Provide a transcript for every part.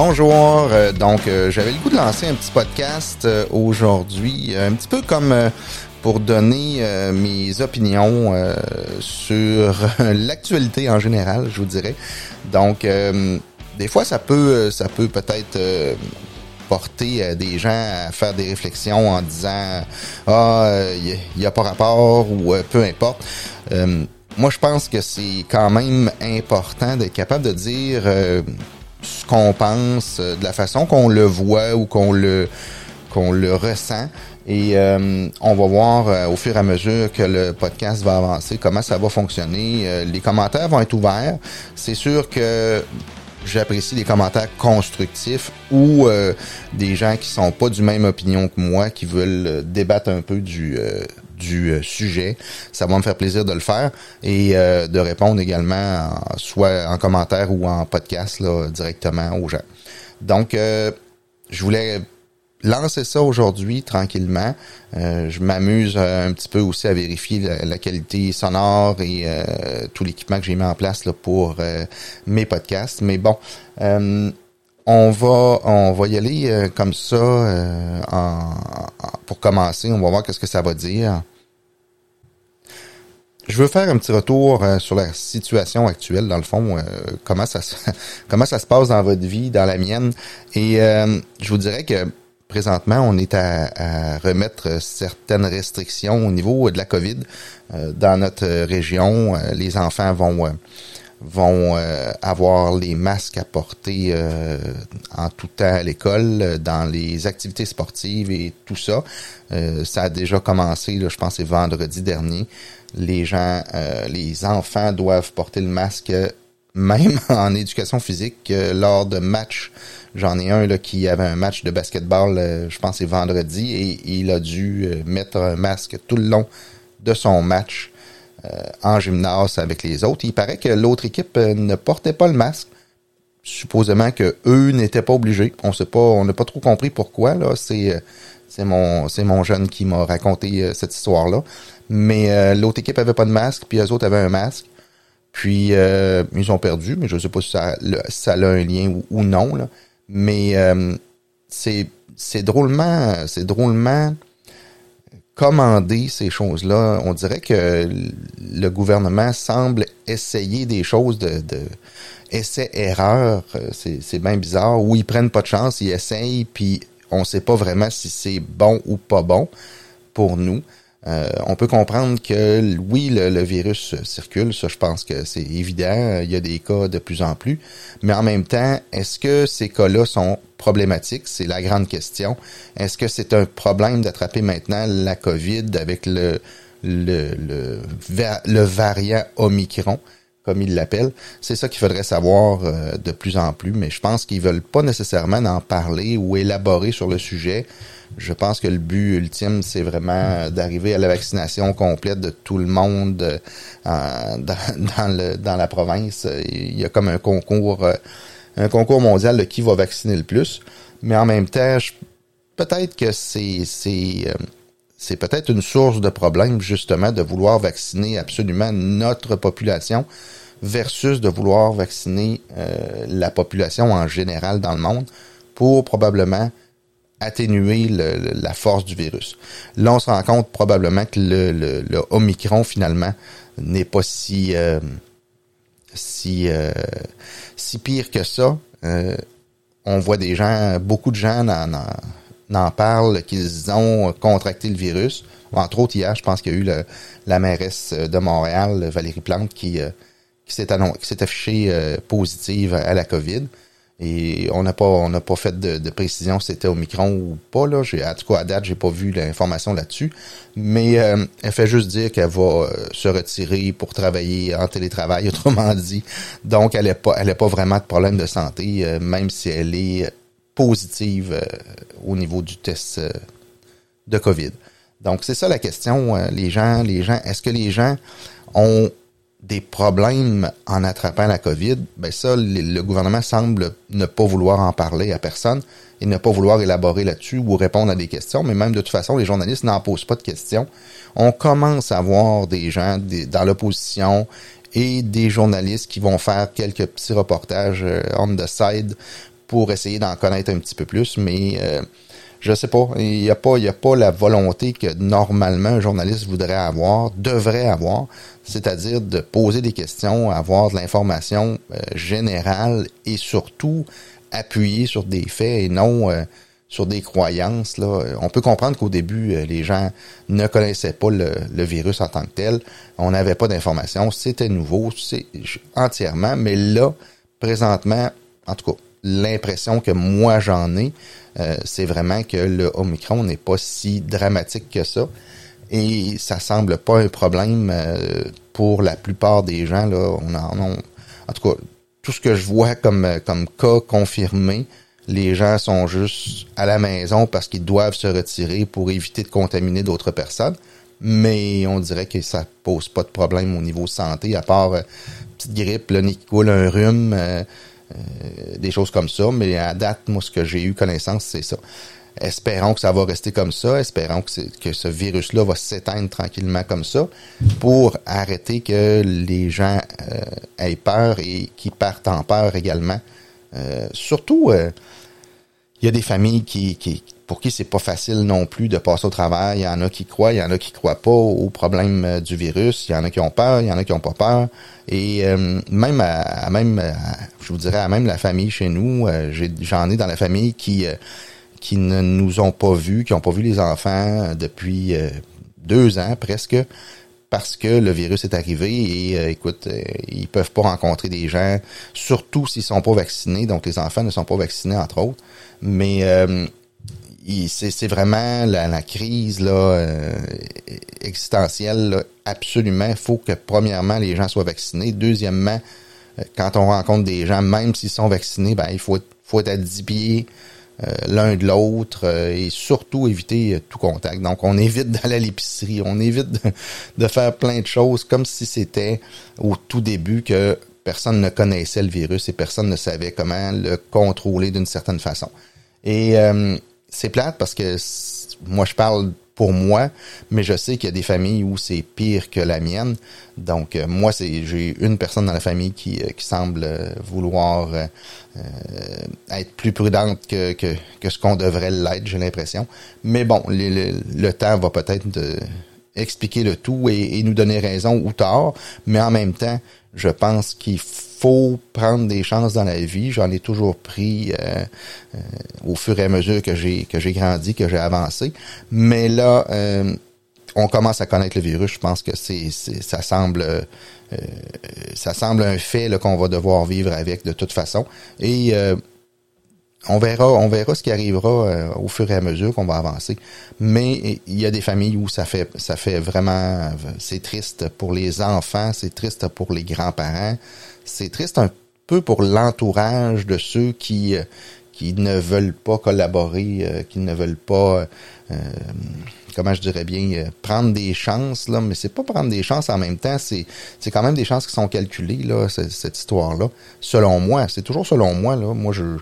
Bonjour. Euh, donc, euh, j'avais le goût de lancer un petit podcast euh, aujourd'hui, un petit peu comme pour donner mes opinions sur l'actualité en général, je vous dirais. Donc, des fois, ça peut, ça peut peut-être porter des gens à faire des réflexions en disant ah il n'y a, pas rapport ou peu importe. moi, je pense que c'est quand même important d'être capable de dire ce qu'on pense, euh, de la façon qu'on le voit ou qu'on le qu'on le ressent. Et euh, on va voir euh, au fur et à mesure que le podcast va avancer comment ça va fonctionner. les commentaires vont être ouverts. C'est sûr que j'apprécie les commentaires constructifs ou des gens qui sont pas du même opinion que moi, qui veulent débattre un peu du du euh, sujet. Ça va me faire plaisir de le faire et euh, de répondre également, soit en commentaire ou en podcast là, directement aux gens. Donc, euh, je voulais lancer ça aujourd'hui tranquillement. je m'amuse un petit peu aussi à vérifier la, qualité sonore et tout l'équipement que j'ai mis en place là, pour mes podcasts. Mais bon, on va on va y aller comme ça pour commencer. On va voir qu'est-ce que ça va dire. Je veux faire un petit retour euh, sur la situation actuelle, dans le fond, euh, comment ça se, comment ça se passe dans votre vie, dans la mienne. Et euh, je vous dirais que présentement, on est à, remettre certaines restrictions au niveau de la COVID dans notre région. les enfants vont vont avoir les masques à porter en tout temps à l'école, dans les activités sportives et tout ça. ça a déjà commencé, je pense, c'est vendredi dernier les gens, euh, les enfants doivent porter le masque même en éducation physique lors de matchs. J'en ai un là, qui avait un match de basketball, euh, je pense c'est vendredi, et il a dû euh, mettre un masque tout le long de son match en gymnase avec les autres. Il paraît que l'autre équipe ne portait pas le masque. Supposément que eux n'étaient pas obligés. On sait pas, on n'a pas trop compris pourquoi. Là, c'est c'est mon c'est mon jeune qui m'a raconté cette histoire là. Mais euh, l'autre équipe avait pas de masque, puis les autres avaient un masque. Puis euh, ils ont perdu, mais je sais pas si ça, ça a un lien ou, non. Mais euh, c'est c'est drôlement c'est drôlement commandé ces choses-là. On dirait que le gouvernement semble essayer des choses de, de essai-erreur. C'est bien bizarre. Où ils prennent pas de chance, ils essayent, puis on sait pas vraiment si c'est bon ou pas bon pour nous. Euh, on peut comprendre que oui, le, virus circule, ça je pense que c'est évident, il y a des cas de plus en plus, mais en même temps, est-ce que ces cas-là sont problématiques? C'est la grande question. Est-ce que c'est un problème d'attraper maintenant la COVID avec le, le, le, variant Omicron? comme ils l'appellent? C'est ça qu'il faudrait savoir euh, de plus en plus, mais je pense qu'ils veulent pas nécessairement en parler ou élaborer sur le sujet. Je pense que le but ultime, c'est vraiment d'arriver à la vaccination complète de tout le monde euh, dans, le, dans la province. Il y a comme un concours, euh, un concours mondial de qui va vacciner le plus. Mais en même temps, peut-être que c'est, c'est, c'est peut-être une source de problème, justement, de vouloir vacciner absolument notre population versus de vouloir vacciner euh, la population en général dans le monde pour probablement atténuer la force du virus. Là, on se rend compte probablement que le, le, Omicron, finalement, n'est pas si, euh, si, euh, si pire que ça. on voit des gens, beaucoup de gens n'en parlent qu'ils ont contracté le virus. Entre autres, hier, je pense qu'il y a eu la mairesse de Montréal, Valérie Plante, qui qui s'est affichée euh, positive à la COVID. Et on n'a pas on n'a pas fait de, précision si c'était au micron ou pas. Là. En tout cas, à date, j'ai pas vu l'information là-dessus. Mais euh, elle fait juste dire qu'elle va euh, se retirer pour travailler en télétravail, autrement dit. Donc, elle n'a pas, elle pas vraiment de problème de santé, même si elle est positive au niveau du test de COVID. Donc, c'est ça la question. les gens, les gens, est-ce que les gens ont des problèmes en attrapant la COVID, ben ça, le, gouvernement semble ne pas vouloir en parler à personne et ne pas vouloir élaborer là-dessus ou répondre à des questions. Mais même de toute façon, les journalistes n'en posent pas de questions. On commence à voir des gens dans l'opposition et des journalistes qui vont faire quelques petits reportages euh, on the side pour essayer d'en connaître un petit peu plus, mais je sais pas, il n'y a pas, il a pas la volonté que normalement un journaliste voudrait avoir, devrait avoir, c'est-à-dire de poser des questions, avoir de l'information euh, générale et surtout appuyer sur des faits et non euh, sur des croyances. Là. On peut comprendre qu'au début, euh, les gens ne connaissaient pas le, le virus en tant que tel. On n'avait pas d'informations. C'était nouveau, c'est entièrement. Mais là, présentement, en tout cas, l'impression que moi j'en ai, euh, c'est vraiment que le Omicron n'est pas si dramatique que ça. Et ça semble pas un problème euh, pour la plupart des gens. Là. On en, en tout cas, tout ce que je vois comme, comme cas confirmé, les gens sont juste à la maison parce qu'ils doivent se retirer pour éviter de contaminer d'autres personnes. Mais on dirait que ça pose pas de problème au niveau santé, à part euh, petite grippe, le nez qui coule, un rhume, euh, des choses comme ça. Mais à date, moi, ce que j'ai eu connaissance, c'est ça. Espérons que ça va rester comme ça. Espérons que, que ce virus-là va s'éteindre tranquillement comme ça pour arrêter que les gens euh, aient peur et qui partent en peur également. Euh, surtout, il y a des familles qui, qui pour qui c'est pas facile non plus de passer au travail. Il y en a qui croient, il y en a qui croient pas au problème euh, du virus. Il y en a qui ont peur, il y en a qui ont pas peur. Et euh, même à, même je vous dirais à même la famille chez nous, euh, j'en ai, dans la famille qui qui ne nous ont pas vus, qui ont pas vu les enfants depuis deux ans presque parce que le virus est arrivé et écoute, ils peuvent pas rencontrer des gens, surtout s'ils sont pas vaccinés. Donc les enfants ne sont pas vaccinés entre autres. Mais c'est vraiment la, crise là, euh, existentielle. absolument, il faut que premièrement les gens soient vaccinés. Deuxièmement, euh, quand on rencontre des gens, même s'ils sont vaccinés, ben il faut, faut être à 10 pieds euh, l'un de l'autre et surtout éviter tout contact. Donc on évite d'aller à l'épicerie, on évite de, de, faire plein de choses comme si c'était au tout début que personne ne connaissait le virus et personne ne savait comment le contrôler d'une certaine façon. Et c'est plate parce que moi, je parle pour moi, mais je sais qu'il y a des familles où c'est pire que la mienne. Donc, euh, moi, c'est j'ai une personne dans la famille qui, euh, qui semble euh, vouloir être plus prudente que, que, que ce qu'on devrait l'être, j'ai l'impression. Mais bon, le, temps va peut-être expliquer le tout et, et, nous donner raison ou tort, mais en même temps, je pense qu'il faut prendre des chances dans la vie. J'en ai toujours pris euh, euh, au fur et à mesure que j'ai que j'ai grandi, que j'ai avancé. Mais là, euh, on commence à connaître le virus. Je pense que c'est ça semble ça semble un fait qu'on va devoir vivre avec de toute façon. Et on verra, on verra ce qui arrivera au fur et à mesure qu'on va avancer. Mais il y a des familles où ça fait, ça fait vraiment, c'est triste pour les enfants, c'est triste pour les grands-parents, c'est triste un peu pour l'entourage de ceux qui euh, qui ne veulent pas collaborer, euh, qui ne veulent pas euh, comment je dirais bien, euh, prendre des chances, là, mais c'est pas prendre des chances en même temps, c'est, quand même des chances qui sont calculées, là, cette, histoire-là. Selon moi, c'est toujours selon moi, là. Moi, je,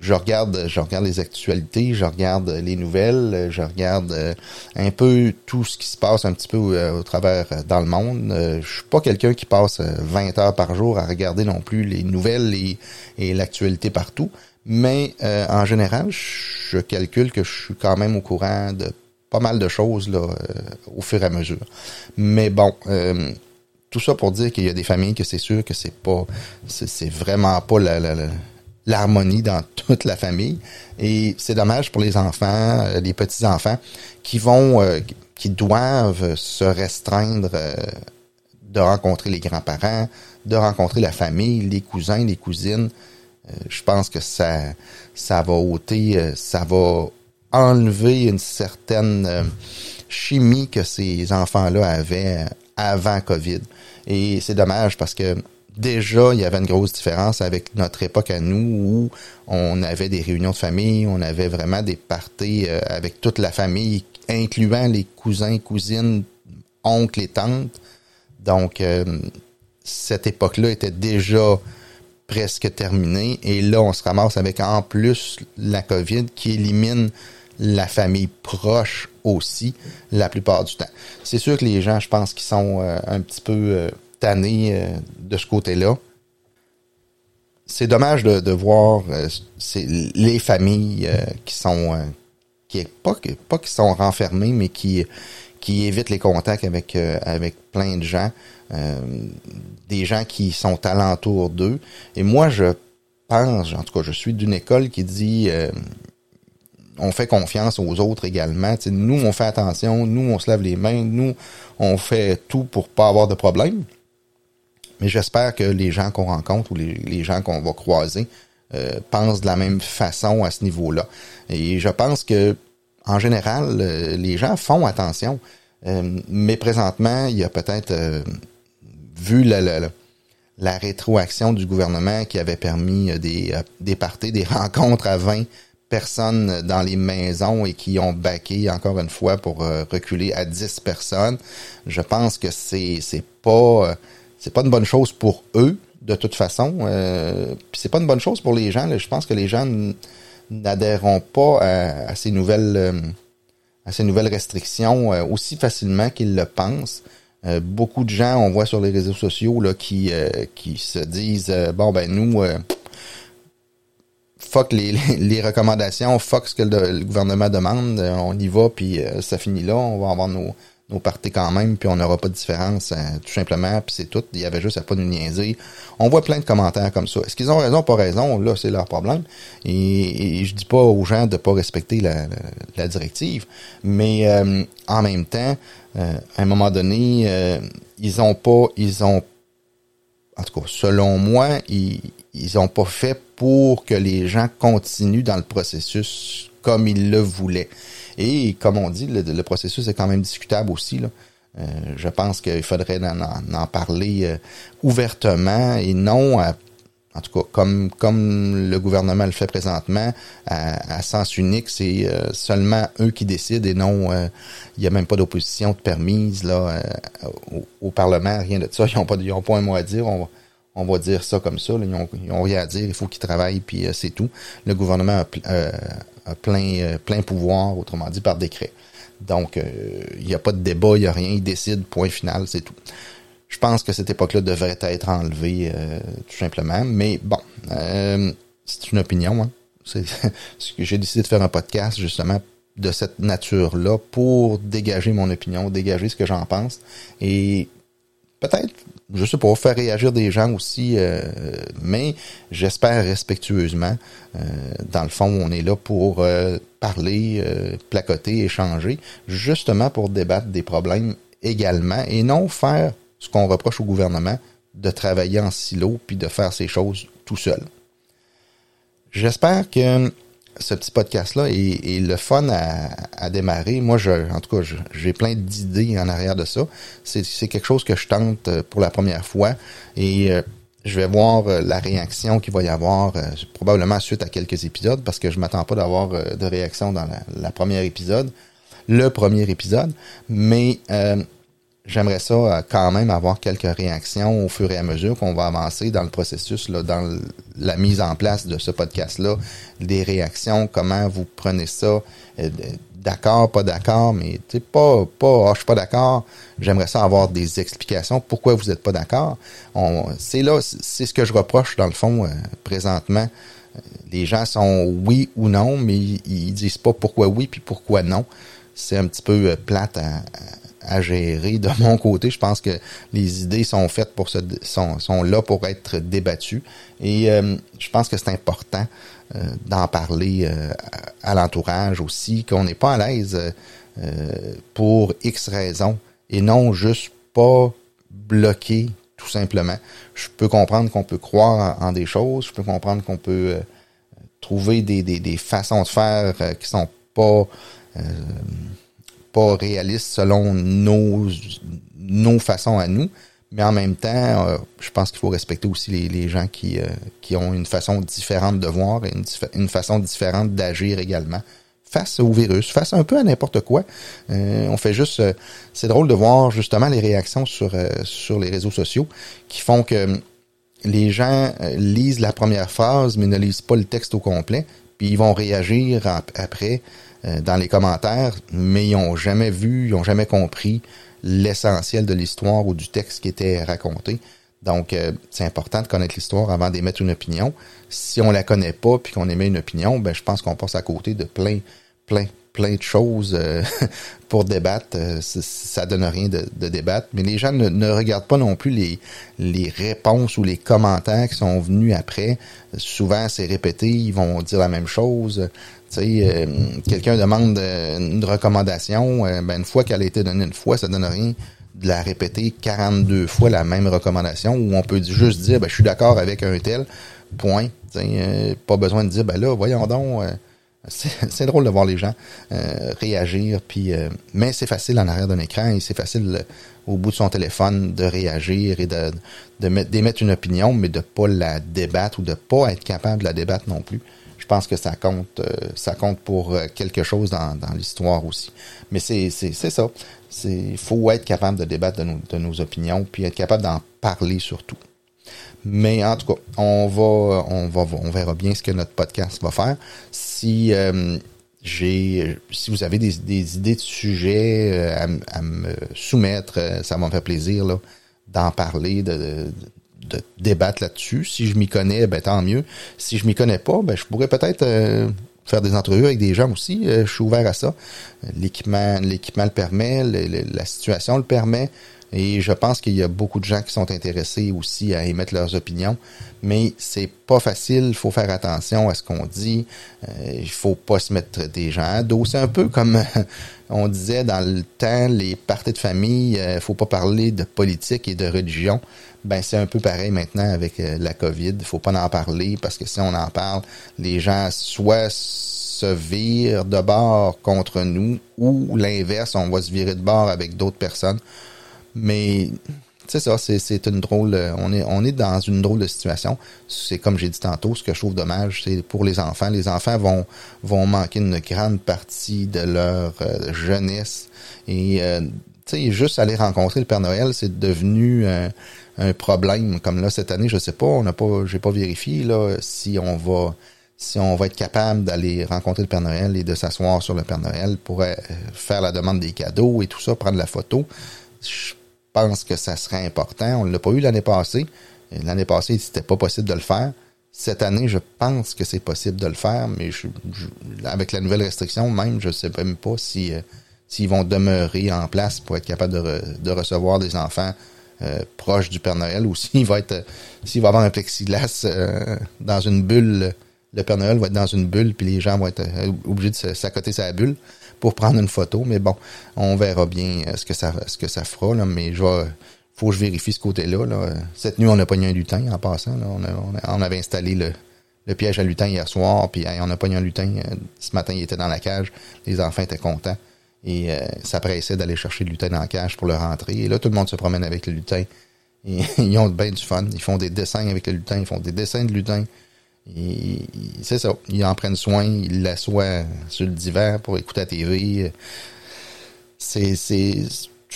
je regarde, je regarde les actualités, je regarde les nouvelles, je regarde euh, un peu tout ce qui se passe un petit peu euh, au, travers dans le monde. je suis pas quelqu'un qui passe 20 heures par jour à regarder non plus les nouvelles et l'actualité partout. Mais en général, je calcule que je suis quand même au courant de pas mal de choses là, euh, au fur et à mesure. Mais bon, euh, tout ça pour dire qu'il y a des familles que c'est sûr que c'est pas, c'est vraiment pas l'harmonie dans toute la famille. Et c'est dommage pour les enfants, euh, les petits enfants qui vont, qui doivent se restreindre de rencontrer les grands-parents, de rencontrer la famille, les cousins, les cousines. Je pense que ça, ça va ôter, ça va enlever une certaine euh, chimie que ces enfants-là avaient avant COVID. Et c'est dommage parce que déjà, il y avait une grosse différence avec notre époque à nous où on avait des réunions de famille, on avait vraiment des parties euh, avec toute la famille, incluant les cousins, cousines, oncles et tantes. Donc, euh, cette époque-là était déjà presque terminée. Et là, on se ramasse avec en plus la COVID qui élimine la famille proche aussi la plupart du temps. C'est sûr que les gens, je pense, qui sont euh, un petit peu euh, tannés euh, de ce côté-là. c'est dommage de, voir les familles qui sont qui pas pas qui sont renfermées mais qui qui évitent les contacts avec avec plein de gens des gens qui sont alentour d'eux et moi je pense en tout cas je suis d'une école qui dit on fait confiance aux autres également. nous, on fait attention, nous, on se lave les mains, nous, on fait tout pour pas avoir de problème. Mais j'espère que les gens qu'on rencontre ou les, gens qu'on va croiser euh, pensent de la même façon à ce niveau-là. Et je pense que, en général, euh, les gens font attention. Euh, mais présentement, il y a peut-être, vu la, la, rétroaction du gouvernement qui avait permis des, des parties, des rencontres à 20 personnes dans les maisons et qui ont baqué encore une fois pour euh, reculer à 10 personnes. Je pense que c'est c'est pas euh, c'est pas une bonne chose pour eux de toute façon. Euh, puis c'est pas une bonne chose pour les gens. Je pense que les gens n'adhéreront pas à, ces nouvelles euh, à ces nouvelles restrictions aussi facilement qu'ils le pensent. beaucoup de gens, on voit sur les réseaux sociaux là, qui qui se disent bon ben nous fuck les, les, recommandations, fuck ce que le, gouvernement demande, euh, on y va, puis euh, ça finit là, on va avoir nos, nos parties quand même, puis on n'aura pas de différence, euh, tout simplement, puis c'est tout. Il y avait juste à pas nous niaiser. On voit plein de commentaires comme ça. Est-ce qu'ils ont raison, pas raison? Là, c'est leur problème. Et, je dis pas aux gens de pas respecter la, directive, mais en même temps, à un moment donné, ils ont pas, ils ont en tout cas, selon moi, ils, ils ont pas fait pour que les gens continuent dans le processus comme ils le voulaient. Et comme on dit, le, processus est quand même discutable aussi. Là. Euh, je pense qu'il faudrait en, parler euh, ouvertement et non en tout cas, comme, comme le gouvernement le fait présentement, à, sens unique, c'est euh, seulement eux qui décident et non, il n'y a même pas d'opposition de permise là, au, Parlement, rien de ça. Ils n'ont pas, ils ont pas un mot à dire. On on va dire ça comme ça. ils, n'ont rien à dire, il faut qu'ils travaillent, puis euh, c'est tout. Le gouvernement a, euh, plein, euh, plein pouvoir, autrement dit, par décret. Donc, il n'y a pas de débat, il n'y a rien, il décide, point final, c'est tout. Je pense que cette époque-là devrait être enlevée, tout simplement. Mais bon, c'est une opinion. Hein. J'ai décidé de faire un podcast, justement, de cette nature-là pour dégager mon opinion, dégager ce que j'en pense. Et peut-être je sais pas, faire réagir des gens aussi, euh, mais j'espère respectueusement. Euh, dans le fond, on est là pour euh, parler, placoter, échanger, justement pour débattre des problèmes également, et non faire ce qu'on reproche au gouvernement, de travailler en silo puis de faire ces choses tout seul. J'espère que ce petit podcast-là est, le fun à, démarrer. Moi, je, en tout cas, j'ai plein d'idées en arrière de ça. C'est quelque chose que je tente euh, pour la première fois et euh, je vais voir euh, la réaction qu'il va y avoir probablement suite à quelques épisodes parce que je m'attends pas d'avoir de réaction dans la, la, première épisode, le premier épisode, mais j'aimerais ça euh, quand même avoir quelques réactions au fur et à mesure qu'on va avancer dans le processus, là, dans la mise en place de ce podcast-là, des réactions, comment vous prenez ça, euh, d'accord, pas d'accord, mais tu pas, pas, ah, je suis pas d'accord, j'aimerais ça avoir des explications, pourquoi vous n'êtes pas d'accord. C'est là, c'est ce que je reproche dans le fond euh, présentement. Les gens sont oui ou non, mais ils, ils disent pas pourquoi oui puis pourquoi non. C'est un petit peu plate à gérer de mon côté. Je pense que les idées sont faites pour se, sont, sont là pour être débattues. Et euh, je pense que c'est important euh, d'en parler euh, à, l'entourage aussi, qu'on n'est pas à l'aise pour X raisons et non juste pas bloqué tout simplement. Je peux comprendre qu'on peut croire en, des choses, je peux comprendre qu'on peut trouver des, des, des, façons de faire qui sont pas pas réaliste selon nos, nos façons à nous. Mais en même temps, euh, je pense qu'il faut respecter aussi les, les gens qui, euh, qui ont une façon différente de voir et une, une façon différente d'agir également face au virus, face un peu à n'importe quoi. Euh, on fait juste, c'est drôle de voir justement les réactions sur sur les réseaux sociaux qui font que les gens lisent la première phrase mais ne lisent pas le texte au complet, puis ils vont réagir après euh, dans les commentaires, mais ils n'ont jamais vu, ils n'ont jamais compris l'essentiel de l'histoire ou du texte qui était raconté. Donc, c'est important de connaître l'histoire avant d'émettre une opinion. Si on la connaît pas puis qu'on émet une opinion, ben je pense qu'on passe à côté de plein, plein, plein de choses euh, pour débattre. Euh, ça donne rien de, débattre. Mais les gens ne, regardent pas non plus les, les réponses ou les commentaires qui sont venus après. Souvent, c'est répété, ils vont dire la même chose. Euh, quelqu'un demande une recommandation, ben une fois qu'elle a été donnée une fois, ça donne rien de la répéter 42 fois la même recommandation où on peut juste dire ben, je suis d'accord avec un tel, point. pas besoin de dire ben là, voyons donc c'est drôle de voir les gens euh, réagir, puis euh, mais c'est facile en arrière d'un écran et c'est facile euh, au bout de son téléphone de réagir et de d'émettre une opinion, mais de pas la débattre ou de pas être capable de la débattre non plus. Pense que ça compte, ça compte pour quelque chose dans, l'histoire aussi. Mais c'est, ça. Il faut être capable de débattre de nos, de nos opinions, puis être capable d'en parler surtout. Mais en tout cas, on va, on va, on verra bien ce que notre podcast va faire. Si euh, j'ai, si vous avez des, des idées de sujets euh, à, me soumettre, euh, ça va me faire plaisir d'en parler, débattre là-dessus. Si je m'y connais, ben tant mieux. Si je m'y connais pas, ben je pourrais peut-être faire des entrevues avec des gens aussi. je suis ouvert à ça. L'équipement, l'équipement le permet, la situation le permet. Et je pense qu'il y a beaucoup de gens qui sont intéressés aussi à émettre leurs opinions, mais c'est pas facile. Il faut faire attention à ce qu'on dit. Euh, il faut pas se mettre des gens à dos. C'est un peu comme on disait dans le temps, les parties de famille. Il euh, faut pas parler de politique et de religion. Ben c'est un peu pareil maintenant avec euh, la COVID. Il faut pas en parler parce que si on en parle, les gens soit se virent de bord contre nous ou l'inverse, on va se virer de bord avec d'autres personnes. Mais c'est ça, c'est une drôle. On est, on est dans une drôle de situation. C'est comme j'ai dit tantôt, ce que je trouve dommage, c'est pour les enfants. Les enfants vont, vont manquer une grande partie de leur euh, jeunesse. Et euh, sais, juste aller rencontrer le Père Noël, c'est devenu un problème. Comme là, cette année, je sais pas, on n'a pas, j'ai pas vérifié là si on va si on va être capable d'aller rencontrer le Père Noël et de s'asseoir sur le Père Noël pour euh, faire la demande des cadeaux et tout ça, prendre la photo. Je pense que ça serait important. On l'a pas eu l'année passée. L'année passée, c'était pas possible de le faire. Cette année, je pense que c'est possible de le faire, mais avec la nouvelle restriction, même, je sais même pas si euh, s'ils vont demeurer en place pour être capable de, de recevoir des enfants euh, proches du Père Noël ou s'il va être s'il va avoir un plexiglas euh, dans une bulle. Le Père Noël va être dans une bulle, puis les gens vont être obligés de s'accoter sa bulle pour prendre une photo. Mais bon, on verra bien euh, ce que ça, ce que ça fera. Là, mais je vais, faut que je vérifie ce côté-là. Là. Cette nuit, on a pogné un lutin en passant. Là. On, a, on, avait installé le, le, piège à lutin hier soir, puis on a pogné un lutin. Euh, ce matin, il était dans la cage. Les enfants étaient contents. Et euh, ça pressait d'aller chercher le lutin dans la cage pour le rentrer. Et là, tout le monde se promène avec le lutin. Et, ils ont bien du fun. Ils font des dessins avec le lutin. Ils font des dessins de lutin. C'est ça. Ils en prennent soin, ils l'assoient sur le divan pour écouter la TV. C'est,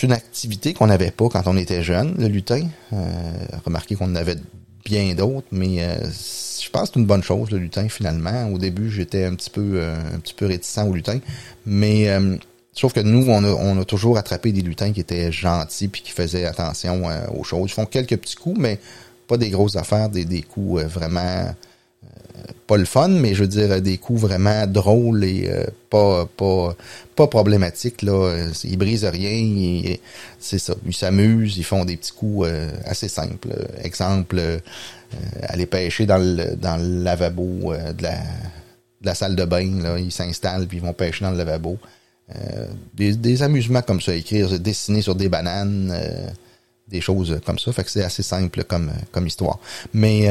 une activité qu'on n'avait pas quand on était jeune, le lutin. Euh, remarquez qu'on en avait bien d'autres, mais euh, je pense que c'est une bonne chose, le lutin, finalement. Au début, j'étais un petit peu euh, un petit peu réticent au lutin. Mais sauf que nous, on a, toujours attrapé des lutins qui étaient gentils puis qui faisaient attention aux choses. Ils font quelques petits coups, mais pas des grosses affaires, des, des coups vraiment pas le fun, mais je veux dire des coups vraiment drôles et euh, pas pas pas problématiques là. Ils brisent rien, c'est ça. Ils s'amusent, ils font des petits coups euh, assez simples. Exemple, euh, aller pêcher dans le dans le lavabo de la de la salle de bain là, ils s'installent puis ils vont pêcher dans le lavabo. Des, des, amusements comme ça, écrire, dessiner sur des bananes, des choses comme ça. Fait que c'est assez simple comme comme histoire. Mais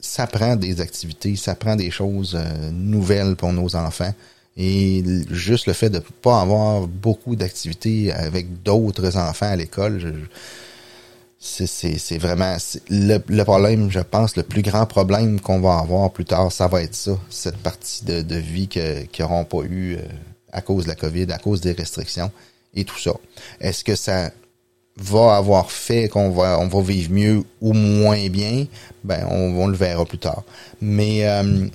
ça prend des activités, ça prend des choses euh, nouvelles pour nos enfants. Et juste le fait de pas avoir beaucoup d'activités avec d'autres enfants à l'école, c'est vraiment le, problème, je pense, le plus grand problème qu'on va avoir plus tard, ça va être ça, cette partie de, vie qu'ils n'auront pas eu euh, à cause de la COVID, à cause des restrictions et tout ça. Est-ce que ça va avoir fait qu'on va on va vivre mieux ou moins bien, ben on, le verra plus tard. Mais euh,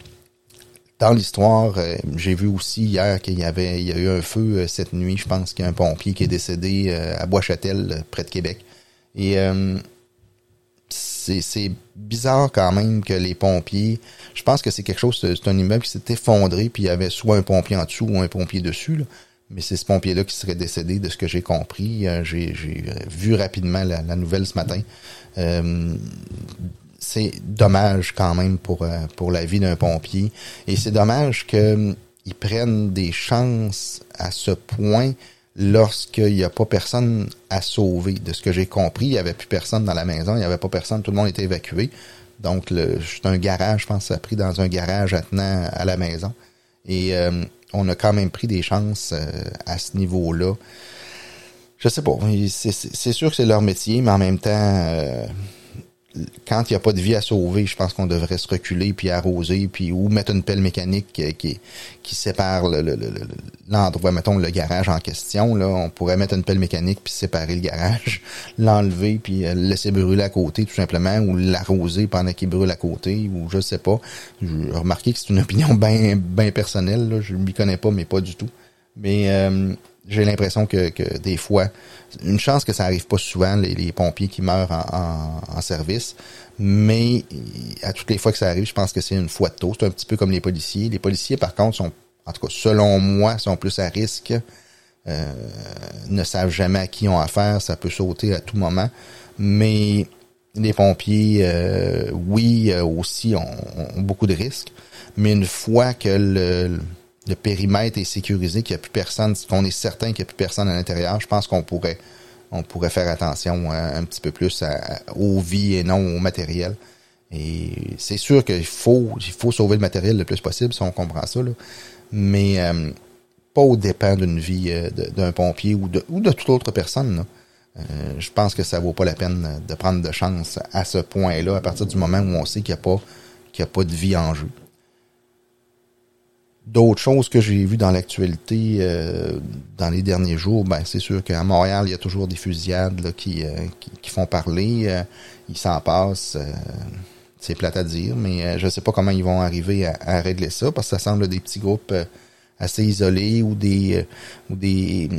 dans l'histoire, euh, j'ai vu aussi hier qu'il y avait il y a eu un feu euh, cette nuit, je pense qu'il y a un pompier qui est décédé à Bois-Châtel près de Québec. Et c'est bizarre quand même que les pompiers, je pense que c'est quelque chose, c'est un immeuble qui s'est effondré, puis il y avait soit un pompier en dessous ou un pompier dessus, là. mais c'est ce pompier-là qui serait décédé, de ce que j'ai compris. Euh, j'ai vu rapidement la, nouvelle ce matin. Euh, c'est dommage quand même pour, euh, pour la vie d'un pompier. Et c'est dommage qu'ils prennent des chances à ce point lorsqu'il n'y a pas personne à sauver. De ce que j'ai compris, il n'y avait plus personne dans la maison, il n'y avait pas personne, tout le monde était évacué. Donc, c'est un garage, je pense, ça a pris dans un garage attenant à la maison. Et euh, on a quand même pris des chances euh, à ce niveau-là. Je sais pas, c'est sûr que c'est leur métier, mais en même temps, euh, quand il n'y a pas de vie à sauver, je pense qu'on devrait se reculer puis arroser puis ou mettre une pelle mécanique qui, qui, sépare l'endroit, le, mettons le garage en question. Là, on pourrait mettre une pelle mécanique puis séparer le garage, l'enlever puis euh, le laisser brûler à côté tout simplement ou l'arroser pendant qu'il brûle à côté ou je sais pas. J'ai remarqué que c'est une opinion bien ben personnelle. Là. Je m'y connais pas, mais pas du tout. Mais euh, j'ai l'impression que, que, des fois, une chance que ça arrive pas souvent, les, pompiers qui meurent en, en, service, mais à toutes les fois que ça arrive, je pense que c'est une fois de tôt. C'est un petit peu comme les policiers. Les policiers, par contre, sont, en tout cas, selon moi, sont plus à risque, euh, ne savent jamais à qui ont affaire, ça peut sauter à tout moment. Mais les pompiers, euh, oui, euh, aussi, ont, ont, beaucoup de risques. Mais une fois que le le périmètre est sécurisé, qu'il n'y a plus personne, qu'on est certain qu'il n'y a plus personne à l'intérieur, je pense qu'on pourrait on pourrait faire attention hein, un petit peu plus aux vies et non au matériel. Et c'est sûr qu'il faut, il faut sauver le matériel le plus possible, si on comprend ça, là. mais euh, pas au dépend d'une vie euh, d'un pompier ou de, ou de toute autre personne. Euh, je pense que ça vaut pas la peine de prendre de chance à ce point-là, à partir du moment où on sait qu'il n'y a pas qu'il n'y a pas de vie en jeu d'autres choses que j'ai vues dans l'actualité euh, dans les derniers jours, ben c'est sûr qu'à Montréal, il y a toujours des fusillades qui, euh, qui, font parler. Euh, il s'en passe. c'est plate à dire, mais je sais pas comment ils vont arriver à, régler ça, parce que ça semble des petits groupes assez isolés ou des ou des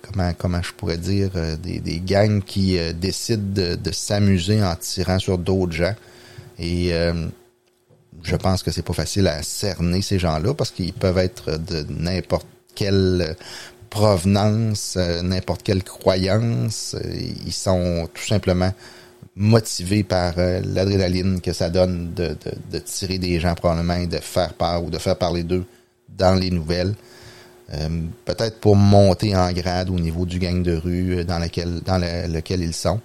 comment comment je pourrais dire des, des gangs qui décident de, de s'amuser en tirant sur d'autres gens. Et je pense que c'est pas facile à cerner ces gens-là parce qu'ils peuvent être de n'importe quelle provenance, euh, n'importe quelle croyance. Ils sont tout simplement motivés par euh, l'adrénaline que ça donne de, de, tirer des gens probablement et de faire peur ou de faire parler d'eux dans les nouvelles. Euh, peut-être pour monter en grade au niveau du gang de rue euh, dans lequel dans lequel ils sont.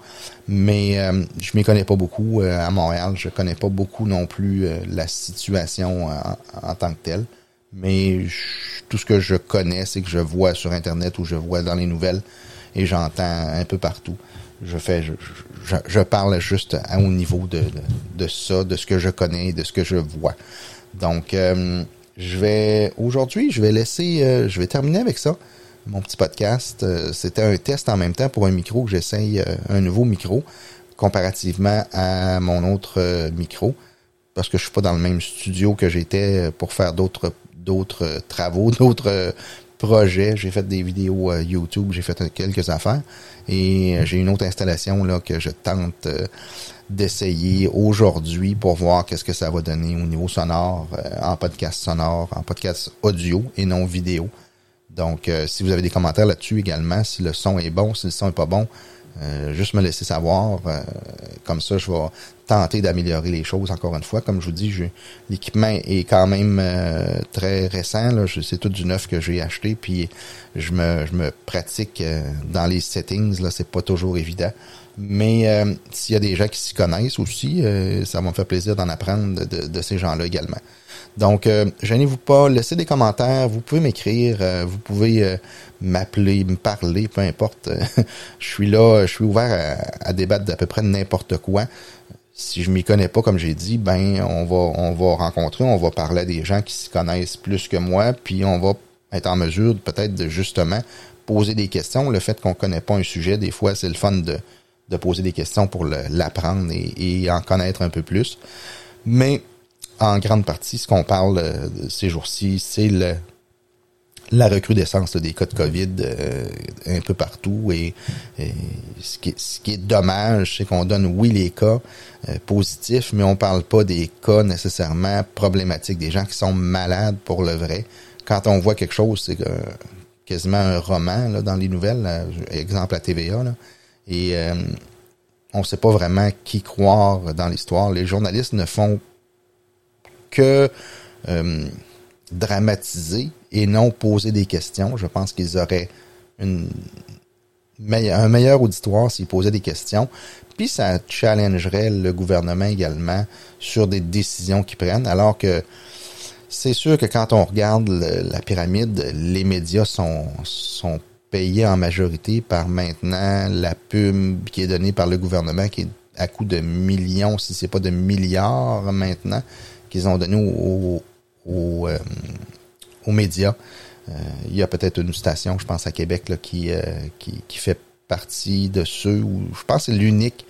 Mais euh, je m'y connais pas beaucoup à Montréal. Je connais pas beaucoup non plus la situation en, tant que telle. Mais tout ce que je connais, c'est que je vois sur Internet ou je vois dans les nouvelles et j'entends un peu partout. Je fais, je, je, parle juste à, au niveau de, de, de, ça, de ce que je connais, de ce que je vois. Donc, je vais aujourd'hui, je vais laisser, euh, je vais terminer avec ça, mon petit podcast. Euh, c'était un test en même temps pour un micro que j'essaye, euh, un nouveau micro comparativement à mon autre micro, parce que je suis pas dans le même studio que j'étais pour faire d'autres d'autres travaux, d'autres projets. J'ai fait des vidéos YouTube, j'ai fait quelques affaires et j'ai une autre installation là que je tente d'essayer aujourd'hui pour voir qu'est-ce que ça va donner au niveau sonore, euh, en podcast sonore, en podcast audio et non vidéo. Donc, euh, si vous avez des commentaires là-dessus également, si le son est bon, si le son est pas bon, euh, juste me laisser savoir. comme ça, je vais tenter d'améliorer les choses encore une fois. Comme je vous dis, l'équipement est quand même très récent. C'est tout du neuf que j'ai acheté, puis je me, je me pratique dans les settings. Là, c'est pas toujours évident. Mais euh, s'il y a des gens qui s'y connaissent aussi, euh, ça va me faire plaisir d'en apprendre de, ces gens-là également. Donc, euh, gênez-vous pas, laissez des commentaires, vous pouvez m'écrire, euh, vous pouvez m'appeler, me parler, peu importe. je suis là, je suis ouvert à, débattre d'à peu près n'importe quoi. Si je m'y connais pas, comme j'ai dit, ben on va on va rencontrer, on va parler à des gens qui s'y connaissent plus que moi, puis on va être en mesure peut-être de justement poser des questions. Le fait qu'on connaît pas un sujet, des fois, c'est le fun de de poser des questions pour l'apprendre et, en connaître un peu plus. Mais en grande partie, ce qu'on parle euh, ces jours-ci, c'est le la recrudescence des cas de COVID euh, un peu partout et, ce, qui, est dommage, c'est qu'on donne oui les cas euh, positifs, mais on parle pas des cas nécessairement problématiques, des gens qui sont malades pour le vrai. Quand on voit quelque chose, c'est quasiment un roman dans les nouvelles, exemple à TVA, et on ne sait pas vraiment qui croire dans l'histoire. Les journalistes ne font que dramatiser et non poser des questions. Je pense qu'ils auraient un meilleur auditoire s'ils posaient des questions. Puis ça challengerait le gouvernement également sur des décisions qu'ils prennent, alors que c'est sûr que quand on regarde la pyramide, les médias sont, sont payés en majorité par maintenant la pub qui est donnée par le gouvernement, qui est à coût de millions, si c'est pas de milliards maintenant, qu'ils ont donné aux, aux, euh, médias. Euh, il y a peut-être une station, je pense à Québec, là, qui, euh, qui, qui, fait partie de ceux où je pense que c'est l'unique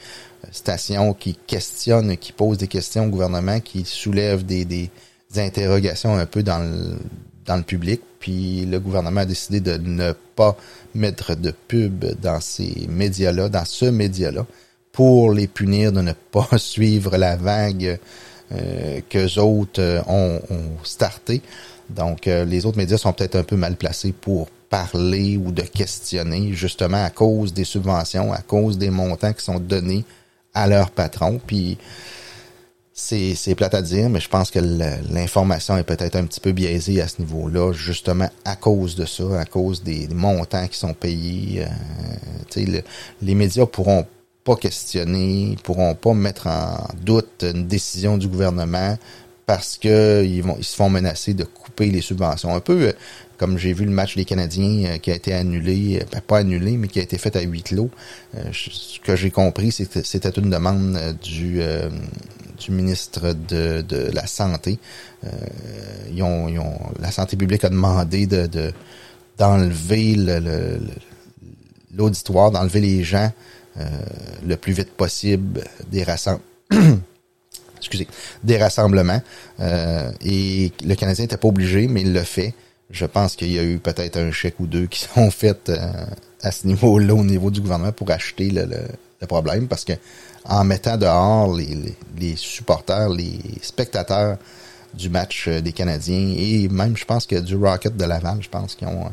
station qui questionne, qui pose des questions au gouvernement, qui soulève des, des, interrogations un peu dans le, dans le public. Puis le gouvernement a décidé de ne pas mettre de pub dans ces médias-là, dans ce média-là, pour les punir de ne pas suivre la vague euh, qu'eux autres euh, ont, ont, starté. Donc, euh, les autres médias sont peut-être un peu mal placés pour parler ou de questionner, justement à cause des subventions, à cause des montants qui sont donnés à leurs patrons. Puis, c'est, plate à dire, mais je pense que l'information est peut-être un petit peu biaisée à ce niveau-là, justement à cause de ça, à cause des montants qui sont payés. Euh, les médias pourront pas questionner, pourront pas mettre en doute une décision du gouvernement parce que ils vont ils se font menacer de couper les subventions. Un peu euh, comme j'ai vu le match des Canadiens euh, qui a été annulé, euh, ben, pas annulé, mais qui a été fait à huis clos. ce que j'ai compris, c'était une demande du, ministre de, la Santé. ils, ont, ils la santé publique a demandé de, d'enlever le, l'auditoire, d'enlever les gens le plus vite possible des rassemblements. excusez, des rassemblements. Euh, et le Canadien n'était pas obligé, mais il le fait. Je pense qu'il y a eu peut-être un chèque ou deux qui sont faits euh, à ce niveau-là, au niveau du gouvernement, pour acheter le, problème, parce que en mettant dehors les, les, supporters, les spectateurs du match des Canadiens, et même, je pense que du Rocket de Laval, je pense qu'ils ont euh,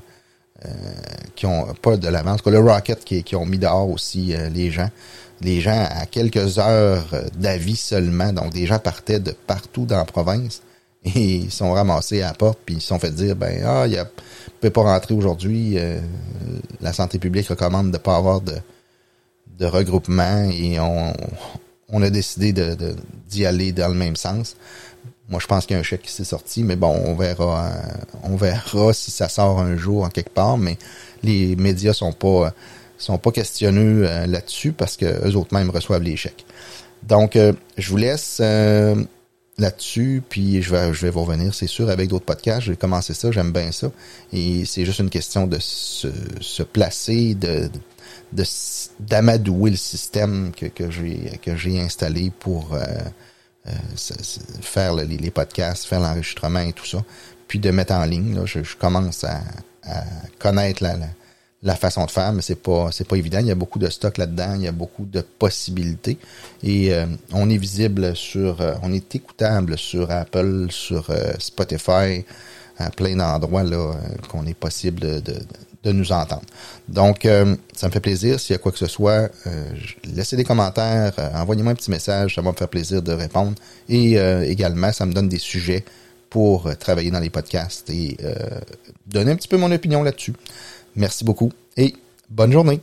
qui ont pas de l'avance, le Rocket qui, qui, ont mis dehors aussi euh, les gens. Les gens à quelques heures d'avis seulement, donc des gens partaient de partout dans la province et ils sont ramassés à la porte puis ils se sont fait dire ben ah il peut pas rentrer aujourd'hui euh, la santé publique recommande de pas avoir de de regroupement et on, on a décidé de d'y aller dans le même sens moi, je pense qu'il y a un chèque qui s'est sorti, mais bon, on verra, euh, on verra si ça sort un jour en quelque part. Mais les médias sont pas sont pas questionneux euh, là-dessus parce que eux autres mêmes reçoivent les chèques. Donc, euh, je vous laisse là-dessus, puis je vais, je vais vous revenir, c'est sûr, avec d'autres podcasts. J'ai commencé ça, j'aime bien ça. Et c'est juste une question de se, se placer, de, de d'amadouer le système que, que j'ai que j'ai installé pour euh, faire les, podcasts, faire l'enregistrement et tout ça, puis de mettre en ligne. je, commence à, connaître la, la, façon de faire, mais c'est pas c'est pas évident. Il y a beaucoup de stock là-dedans, il y a beaucoup de possibilités et euh, on est visible sur, euh, on est écoutable sur Apple, sur Spotify, à plein d'endroits là qu'on est possible de, de nous entendre. Donc, euh, ça me fait plaisir. S'il y a quoi que ce soit, euh, laissez des commentaires, euh, envoyez-moi un petit message, ça va me faire plaisir de répondre. Et également, ça me donne des sujets pour travailler dans les podcasts et donner un petit peu mon opinion là-dessus. Merci beaucoup et bonne journée.